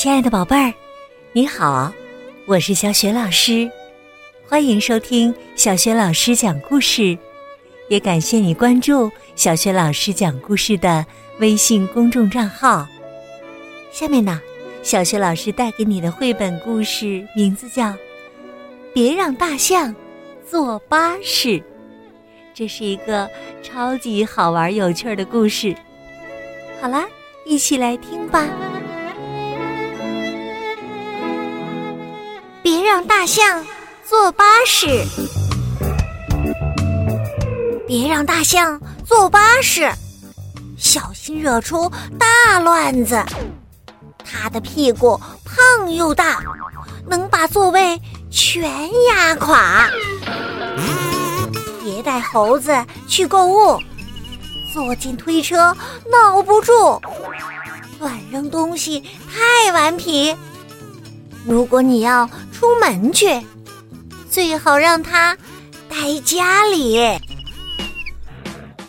亲爱的宝贝儿，你好，我是小雪老师，欢迎收听小雪老师讲故事，也感谢你关注小雪老师讲故事的微信公众账号。下面呢，小雪老师带给你的绘本故事名字叫《别让大象坐巴士》，这是一个超级好玩有趣的故事。好啦，一起来听吧。让大象坐巴士，别让大象坐巴士，小心惹出大乱子。它的屁股胖又大，能把座位全压垮。别带猴子去购物，坐进推车闹不住，乱扔东西太顽皮。如果你要出门去，最好让它待家里。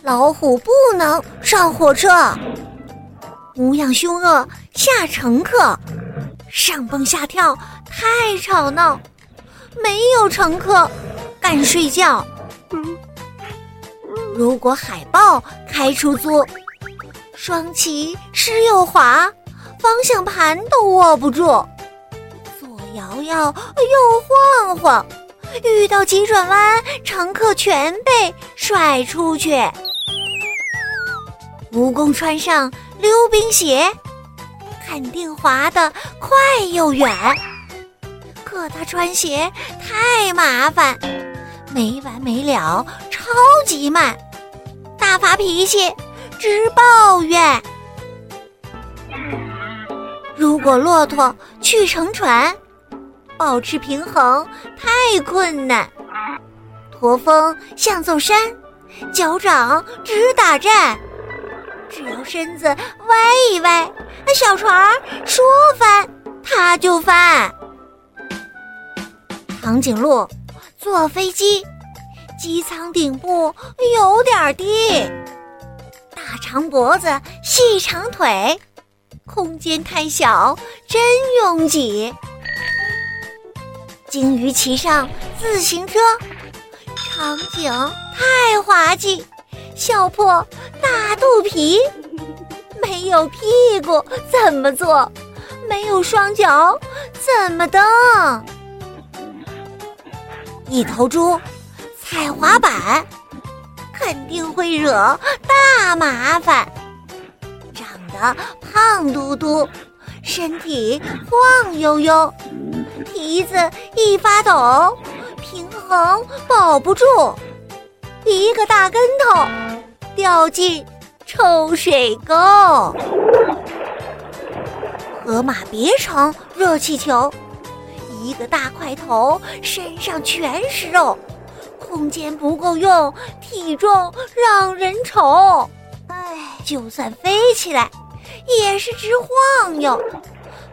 老虎不能上火车，模样凶恶吓乘客，上蹦下跳太吵闹，没有乘客敢睡觉。如果海豹开出租，双骑湿又滑，方向盘都握不住。摇摇又晃晃，遇到急转弯，乘客全被甩出去。蜈蚣穿上溜冰鞋，肯定滑得快又远。可他穿鞋太麻烦，没完没了，超级慢，大发脾气，直抱怨。如果骆驼去乘船。保持平衡太困难，驼峰像座山，脚掌直打颤。只要身子歪一歪，小船说翻它就翻。长颈鹿坐飞机，机舱顶部有点低，大长脖子细长腿，空间太小，真拥挤。鲸鱼骑上自行车，场景太滑稽，笑破大肚皮。没有屁股怎么坐？没有双脚怎么蹬？一头猪踩滑板，肯定会惹大麻烦。长得胖嘟嘟，身体晃悠悠。蹄子一发抖，平衡保不住，一个大跟头掉进臭水沟。河马别乘热气球，一个大块头，身上全是肉，空间不够用，体重让人愁。唉，就算飞起来，也是直晃悠，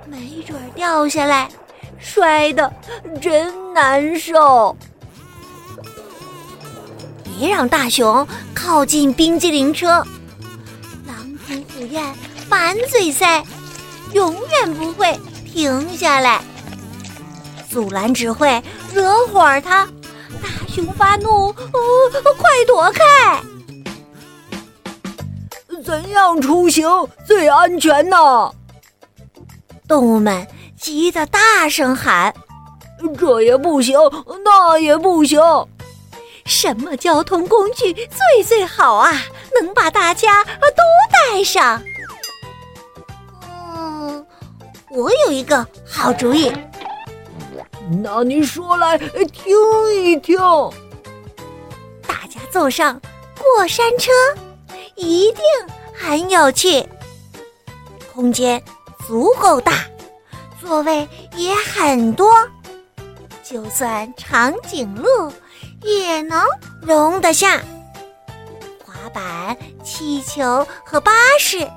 没准掉下来。摔的真难受！别让大熊靠近冰激凌车，狼吞虎咽，满嘴塞，永远不会停下来。阻拦只会惹火他，大熊发怒，快躲开！怎样出行最安全呢？动物们。急得大声喊：“这也不行，那也不行，什么交通工具最最好啊？能把大家都带上？”嗯，我有一个好主意。那你说来听一听。大家坐上过山车，一定很有趣，空间足够大。座位也很多，就算长颈鹿也能容得下。滑板、气球和巴士，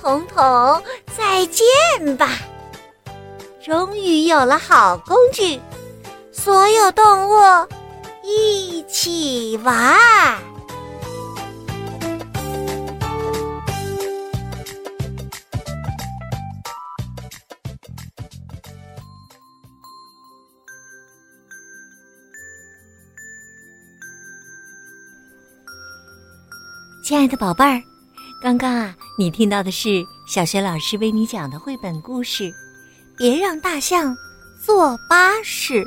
统统再见吧！终于有了好工具，所有动物一起玩。亲爱的宝贝儿，刚刚啊，你听到的是小学老师为你讲的绘本故事《别让大象坐巴士》。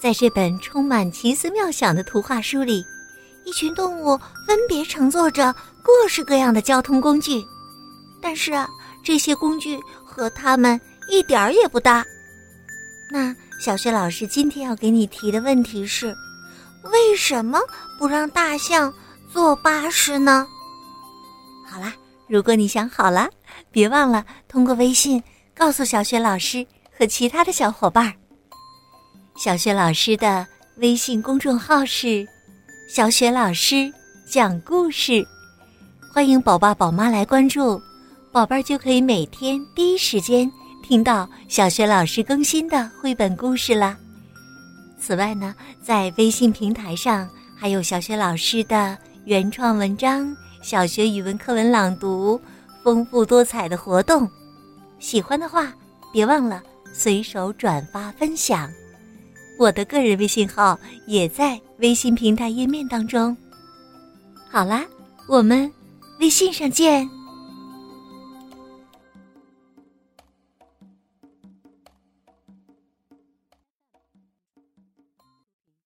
在这本充满奇思妙想的图画书里，一群动物分别乘坐着各式各样的交通工具，但是啊，这些工具和它们一点儿也不搭。那小学老师今天要给你提的问题是：为什么不让大象？坐巴士呢？好啦，如果你想好了，别忘了通过微信告诉小雪老师和其他的小伙伴。小雪老师的微信公众号是“小雪老师讲故事”，欢迎宝爸宝妈来关注，宝贝儿就可以每天第一时间听到小雪老师更新的绘本故事啦。此外呢，在微信平台上还有小雪老师的。原创文章、小学语文课文朗读，丰富多彩的活动，喜欢的话别忘了随手转发分享。我的个人微信号也在微信平台页面当中。好啦，我们微信上见。